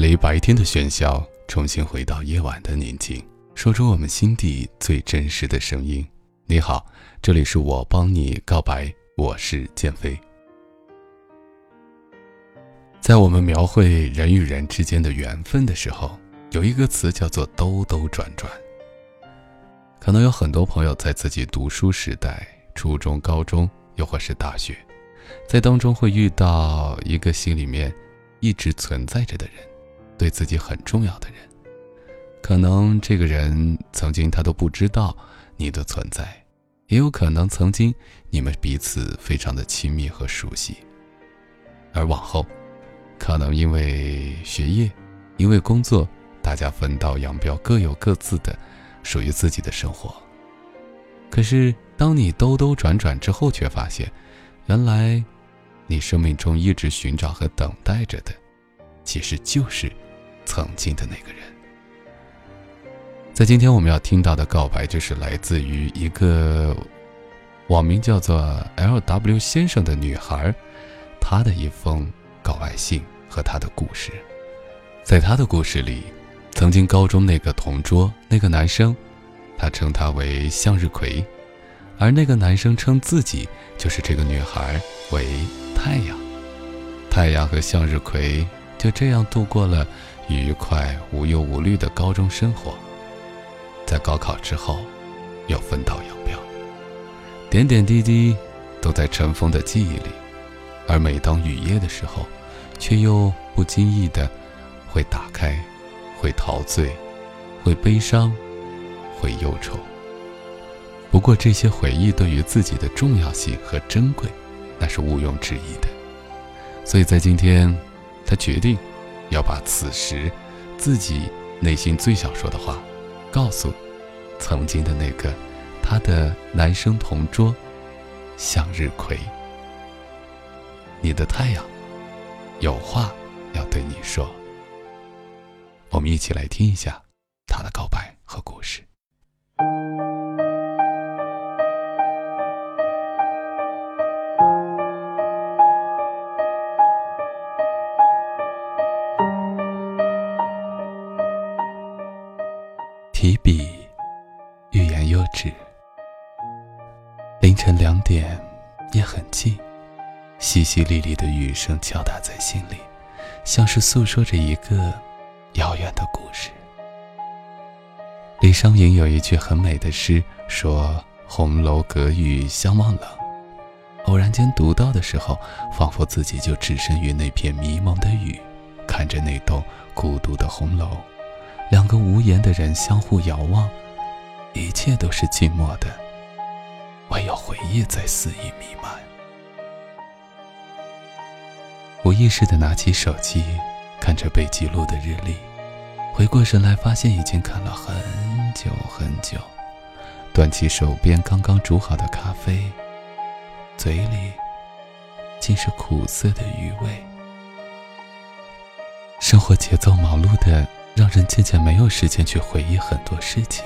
离白天的喧嚣，重新回到夜晚的宁静，说出我们心底最真实的声音。你好，这里是我帮你告白，我是建飞。在我们描绘人与人之间的缘分的时候，有一个词叫做“兜兜转转”。可能有很多朋友在自己读书时代，初中、高中，又或是大学，在当中会遇到一个心里面一直存在着的人。对自己很重要的人，可能这个人曾经他都不知道你的存在，也有可能曾经你们彼此非常的亲密和熟悉，而往后，可能因为学业，因为工作，大家分道扬镳，各有各自的属于自己的生活。可是当你兜兜转转之后，却发现，原来，你生命中一直寻找和等待着的，其实就是。曾经的那个人，在今天我们要听到的告白，就是来自于一个网名叫做 “L.W. 先生”的女孩，她的一封告白信和她的故事。在她的故事里，曾经高中那个同桌那个男生，他称他为向日葵，而那个男生称自己就是这个女孩为太阳。太阳和向日葵就这样度过了。愉快无忧无虑的高中生活，在高考之后，又分道扬镳。点点滴滴都在尘封的记忆里，而每当雨夜的时候，却又不经意的会打开，会陶醉，会悲伤，会忧愁。不过这些回忆对于自己的重要性和珍贵，那是毋庸置疑的。所以在今天，他决定。要把此时自己内心最想说的话，告诉曾经的那个他的男生同桌向日葵。你的太阳有话要对你说。我们一起来听一下他的告白和故事。淅沥沥的雨声敲打在心里，像是诉说着一个遥远的故事。李商隐有一句很美的诗，说：“红楼隔雨相望冷。”偶然间读到的时候，仿佛自己就置身于那片迷蒙的雨，看着那栋孤独的红楼。两个无言的人相互遥望，一切都是寂寞的，唯有回忆在肆意弥漫。无意识的拿起手机，看着被记录的日历，回过神来，发现已经看了很久很久。端起手边刚刚煮好的咖啡，嘴里竟是苦涩的余味。生活节奏忙碌的。让人渐渐没有时间去回忆很多事情。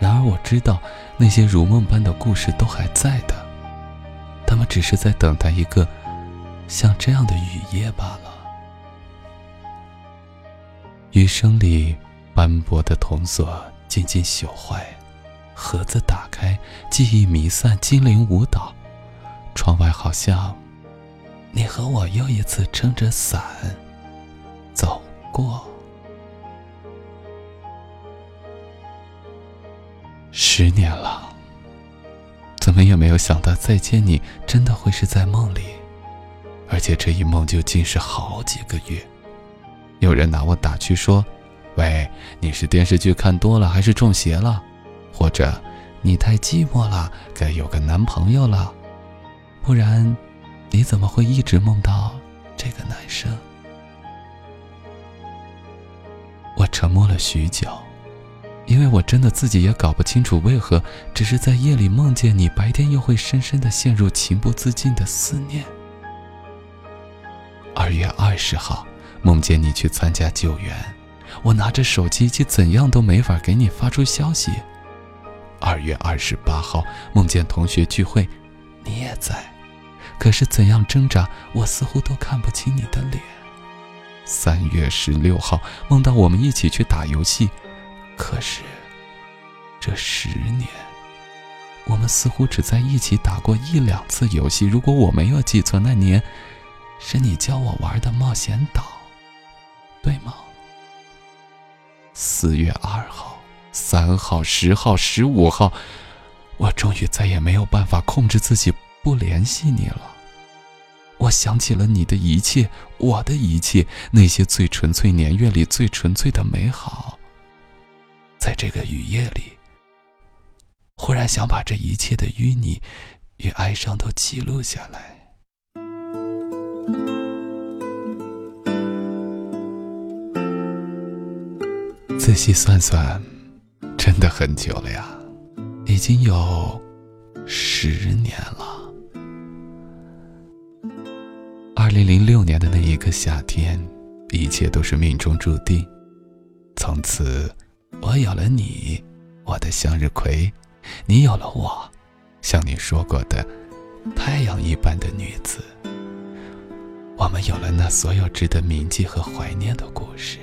然而我知道，那些如梦般的故事都还在的，他们只是在等待一个像这样的雨夜罢了。余生里斑驳的铜锁渐渐朽坏，盒子打开，记忆弥散，精灵舞蹈。窗外好像，你和我又一次撑着伞走。过十年了，怎么也没有想到再见你真的会是在梦里，而且这一梦就竟是好几个月。有人拿我打趣说：“喂，你是电视剧看多了还是中邪了？或者你太寂寞了，该有个男朋友了？不然你怎么会一直梦到这个男生？”我沉默了许久，因为我真的自己也搞不清楚为何，只是在夜里梦见你，白天又会深深的陷入情不自禁的思念。二月二十号，梦见你去参加救援，我拿着手机，却怎样都没法给你发出消息。二月二十八号，梦见同学聚会，你也在，可是怎样挣扎，我似乎都看不清你的脸。三月十六号，梦到我们一起去打游戏。可是，这十年，我们似乎只在一起打过一两次游戏。如果我没有记错，那年是你教我玩的冒险岛，对吗？四月二号、三号、十号、十五号，我终于再也没有办法控制自己不联系你了。我想起了你的一切，我的一切，那些最纯粹年月里最纯粹的美好。在这个雨夜里，忽然想把这一切的淤泥与哀伤都记录下来。仔细算算，真的很久了呀，已经有十年了。二零零六年的那一个夏天，一切都是命中注定。从此，我有了你，我的向日葵；你有了我，像你说过的太阳一般的女子。我们有了那所有值得铭记和怀念的故事。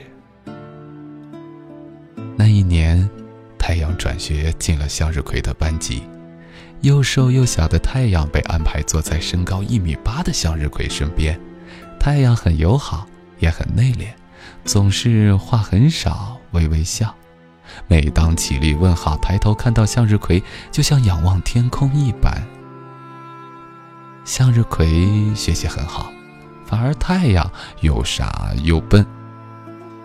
那一年，太阳转学进了向日葵的班级。又瘦又小的太阳被安排坐在身高一米八的向日葵身边。太阳很友好，也很内敛，总是话很少，微微笑。每当起立问好，抬头看到向日葵，就像仰望天空一般。向日葵学习很好，而太阳又傻又笨。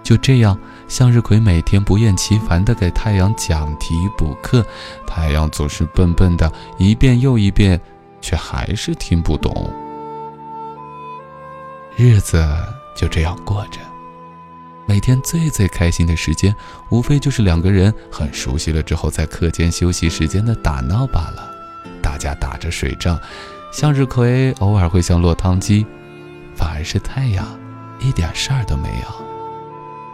就这样。向日葵每天不厌其烦地给太阳讲题补课，太阳总是笨笨的，一遍又一遍，却还是听不懂。日子就这样过着，每天最最开心的时间，无非就是两个人很熟悉了之后，在课间休息时间的打闹罢了。大家打着水仗，向日葵偶尔会像落汤鸡，反而是太阳一点事儿都没有。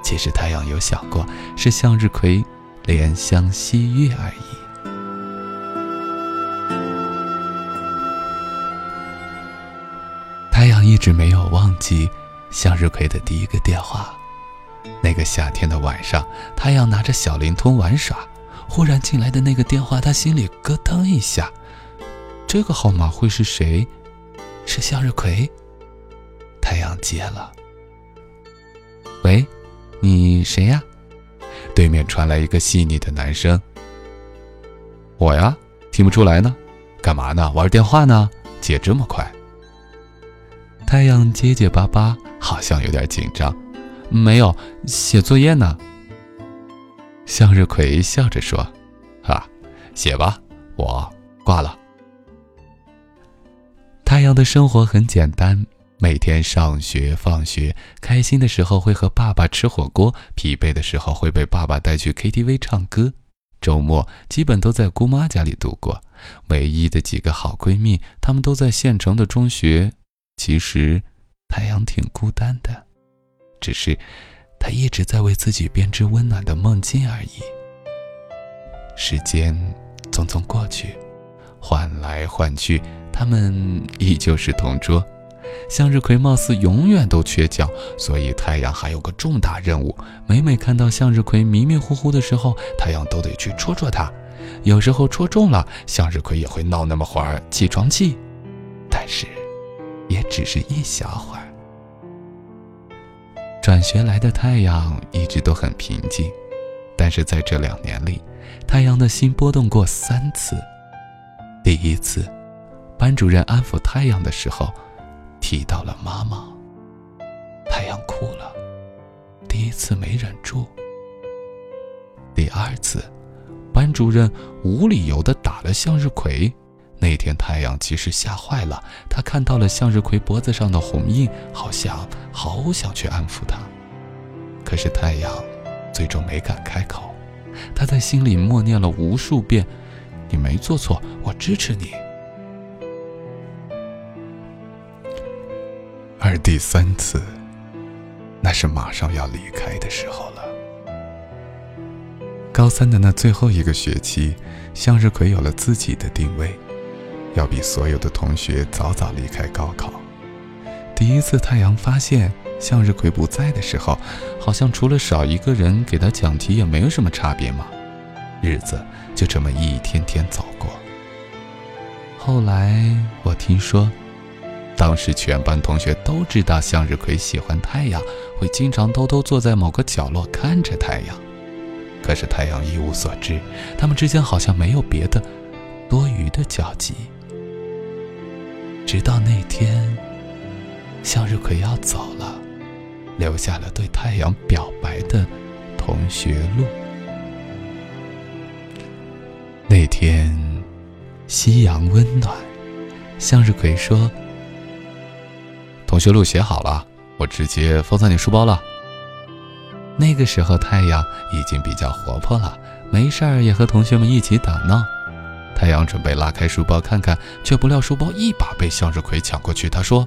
其实太阳有想过，是向日葵怜香惜玉而已。太阳一直没有忘记向日葵的第一个电话。那个夏天的晚上，太阳拿着小灵通玩耍，忽然进来的那个电话，他心里咯噔一下。这个号码会是谁？是向日葵。太阳接了。喂。你谁呀？对面传来一个细腻的男声。我呀，听不出来呢。干嘛呢？玩电话呢？接这么快？太阳结结巴巴，好像有点紧张。没有，写作业呢。向日葵笑着说：“哈，写吧，我挂了。”太阳的生活很简单。每天上学放学，开心的时候会和爸爸吃火锅，疲惫的时候会被爸爸带去 KTV 唱歌。周末基本都在姑妈家里度过。唯一的几个好闺蜜，她们都在县城的中学。其实，太阳挺孤单的，只是她一直在为自己编织温暖的梦境而已。时间匆匆过去，换来换去，他们依旧是同桌。向日葵貌似永远都缺觉，所以太阳还有个重大任务。每每看到向日葵迷迷糊糊的时候，太阳都得去戳戳它。有时候戳中了，向日葵也会闹那么会儿起床气，但是也只是一小会儿。转学来的太阳一直都很平静，但是在这两年里，太阳的心波动过三次。第一次，班主任安抚太阳的时候。提到了妈妈，太阳哭了，第一次没忍住。第二次，班主任无理由的打了向日葵，那天太阳其实吓坏了，他看到了向日葵脖子上的红印，好想好想去安抚他，可是太阳最终没敢开口，他在心里默念了无数遍：“你没做错，我支持你。”而第三次，那是马上要离开的时候了。高三的那最后一个学期，向日葵有了自己的定位，要比所有的同学早早离开高考。第一次，太阳发现向日葵不在的时候，好像除了少一个人给他讲题，也没有什么差别嘛。日子就这么一天天走过。后来我听说，当时全班同学都知道向日葵喜欢太阳，会经常偷偷坐在某个角落看着太阳。可是太阳一无所知，他们之间好像没有别的多余的交集。直到那天，向日葵要走了，留下了对太阳表白的同学录。那天，夕阳温暖，向日葵说：“同学录写好了，我直接放在你书包了。”那个时候，太阳已经比较活泼了，没事儿也和同学们一起打闹。太阳准备拉开书包看看，却不料书包一把被向日葵抢过去。他说：“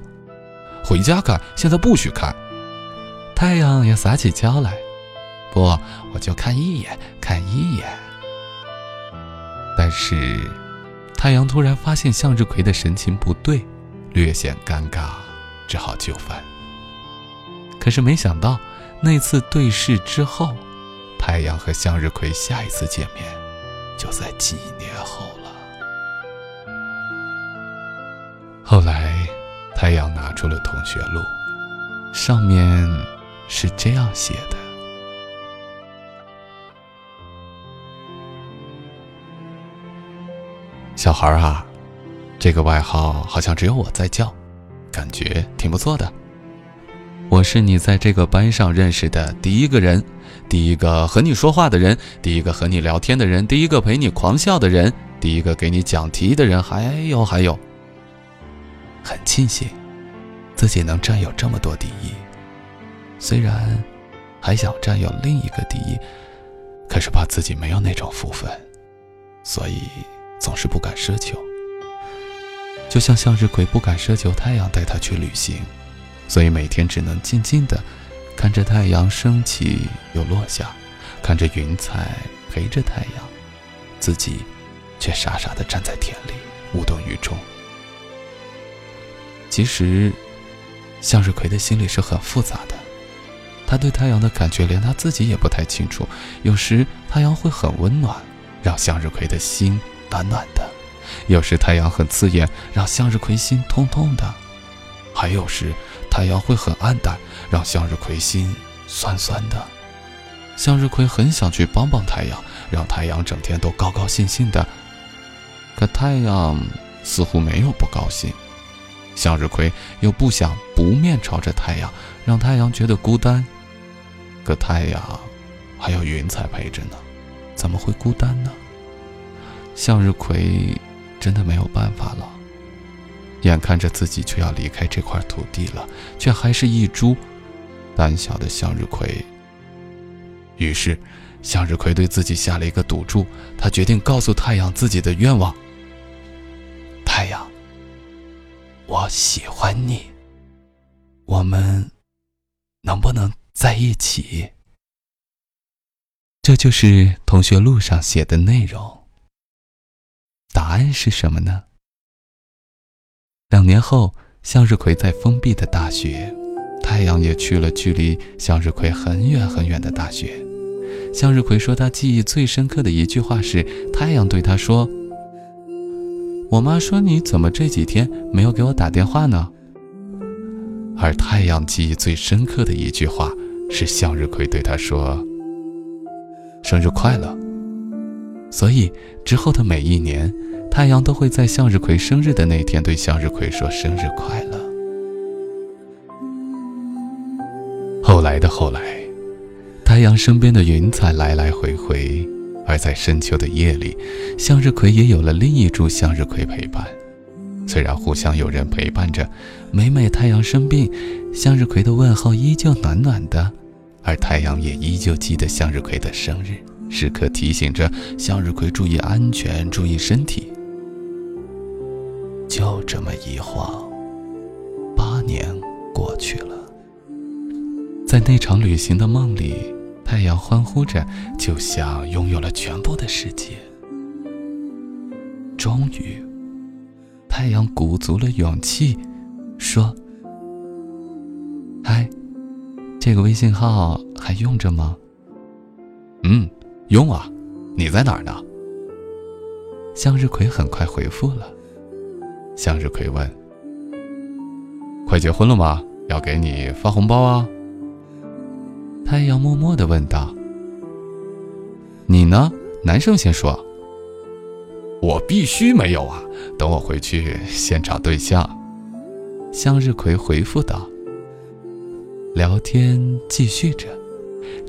回家看，现在不许看。”太阳也撒起娇来：“不，我就看一眼，看一眼。”但是，太阳突然发现向日葵的神情不对，略显尴尬，只好就范。可是没想到，那次对视之后，太阳和向日葵下一次见面，就在几年后了。后来，太阳拿出了同学录，上面是这样写的：“小孩啊，这个外号好像只有我在叫，感觉挺不错的。我是你在这个班上认识的第一个人，第一个和你说话的人，第一个和你聊天的人，第一个陪你狂笑的人，第一个给你讲题的人，还有还有。”很庆幸自己能占有这么多第一，虽然还想占有另一个第一，可是怕自己没有那种福分，所以总是不敢奢求。就像向日葵不敢奢求太阳带他去旅行，所以每天只能静静的看着太阳升起又落下，看着云彩陪着太阳，自己却傻傻的站在田里无动于衷。其实，向日葵的心里是很复杂的。他对太阳的感觉连他自己也不太清楚。有时太阳会很温暖，让向日葵的心暖暖的；有时太阳很刺眼，让向日葵心痛痛的；还有时太阳会很暗淡，让向日葵心酸酸的。向日葵很想去帮帮太阳，让太阳整天都高高兴兴的。可太阳似乎没有不高兴。向日葵又不想不面朝着太阳，让太阳觉得孤单。可太阳还有云彩陪着呢，怎么会孤单呢？向日葵真的没有办法了。眼看着自己就要离开这块土地了，却还是一株胆小的向日葵。于是，向日葵对自己下了一个赌注，他决定告诉太阳自己的愿望。太阳。我喜欢你，我们能不能在一起？这就是同学录上写的内容。答案是什么呢？两年后，向日葵在封闭的大学，太阳也去了距离向日葵很远很远的大学。向日葵说，他记忆最深刻的一句话是太阳对他说。我妈说：“你怎么这几天没有给我打电话呢？”而太阳记忆最深刻的一句话是向日葵对他说：“生日快乐。”所以之后的每一年，太阳都会在向日葵生日的那天对向日葵说：“生日快乐。”后来的后来，太阳身边的云彩来来回回。而在深秋的夜里，向日葵也有了另一株向日葵陪伴。虽然互相有人陪伴着，每每太阳生病，向日葵的问候依旧暖暖的，而太阳也依旧记得向日葵的生日，时刻提醒着向日葵注意安全，注意身体。就这么一晃，八年过去了，在那场旅行的梦里。太阳欢呼着，就像拥有了全部的世界。终于，太阳鼓足了勇气，说：“嗨，这个微信号还用着吗？嗯，用啊。你在哪儿呢？向日葵很快回复了。向日葵问：“快结婚了吗？要给你发红包啊？”太阳默默的问道：“你呢？男生先说。”我必须没有啊！等我回去先找对象。向日葵回复道。聊天继续着。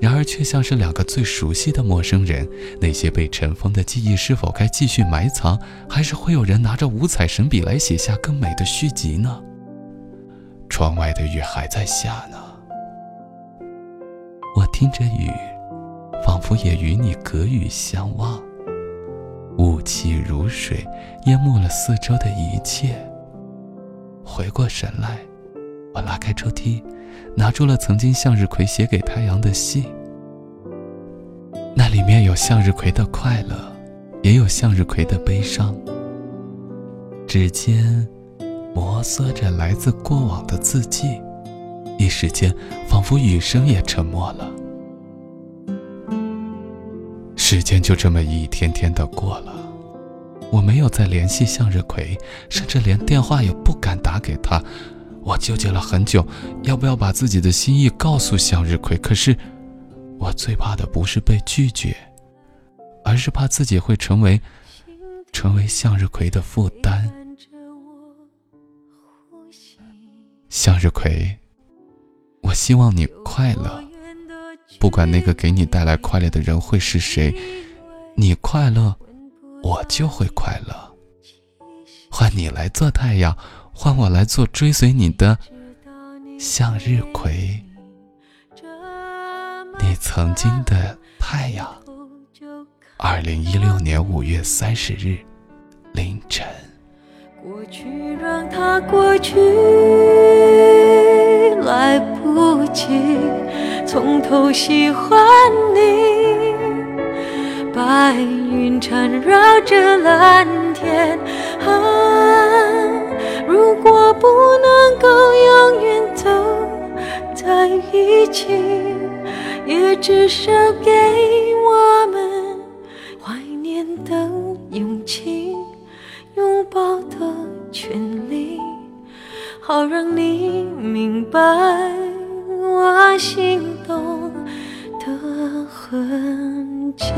然而，却像是两个最熟悉的陌生人。那些被尘封的记忆，是否该继续埋藏，还是会有人拿着五彩神笔来写下更美的续集呢？窗外的雨还在下呢。我听着雨，仿佛也与你隔雨相望。雾气如水，淹没了四周的一切。回过神来，我拉开抽屉。拿出了曾经向日葵写给太阳的信，那里面有向日葵的快乐，也有向日葵的悲伤。指尖摩挲着来自过往的字迹，一时间仿佛雨声也沉默了。时间就这么一天天的过了，我没有再联系向日葵，甚至连电话也不敢打给他。我纠结了很久，要不要把自己的心意告诉向日葵？可是，我最怕的不是被拒绝，而是怕自己会成为，成为向日葵的负担。向日葵，我希望你快乐，不管那个给你带来快乐的人会是谁，你快乐，我就会快乐。换你来做太阳。换我来做追随你的向日葵，你曾经的太阳。二零一六年五月三十日凌晨。过去让它过去，来不及从头喜欢你。白云缠绕着蓝天。如果不能够永远都在一起，也至少给我们怀念的勇气，拥抱的权利，好让你明白我心动的痕迹。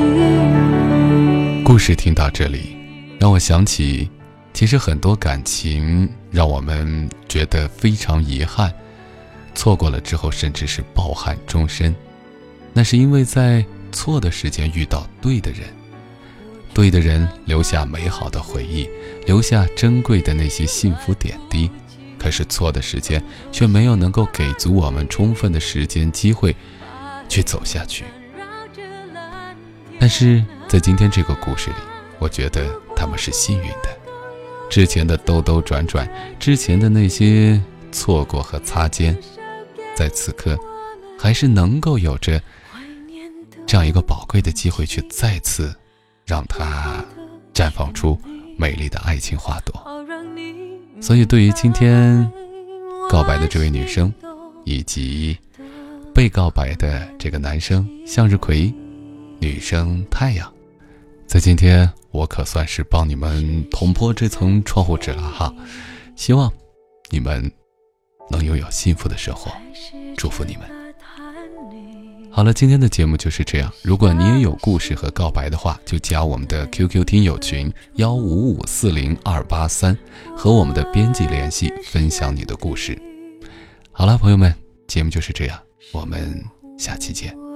故事听到这里，让我想起。其实很多感情让我们觉得非常遗憾，错过了之后甚至是抱憾终身。那是因为在错的时间遇到对的人，对的人留下美好的回忆，留下珍贵的那些幸福点滴。可是错的时间却没有能够给足我们充分的时间机会去走下去。但是在今天这个故事里，我觉得他们是幸运的。之前的兜兜转转，之前的那些错过和擦肩，在此刻，还是能够有着这样一个宝贵的机会，去再次让它绽放出美丽的爱情花朵。所以，对于今天告白的这位女生，以及被告白的这个男生向日葵，女生太阳，在今天。我可算是帮你们捅破这层窗户纸了哈，希望你们能拥有幸福的生活，祝福你们。好了，今天的节目就是这样。如果你也有故事和告白的话，就加我们的 QQ 听友群幺五五四零二八三，和我们的编辑联系，分享你的故事。好了，朋友们，节目就是这样，我们下期见。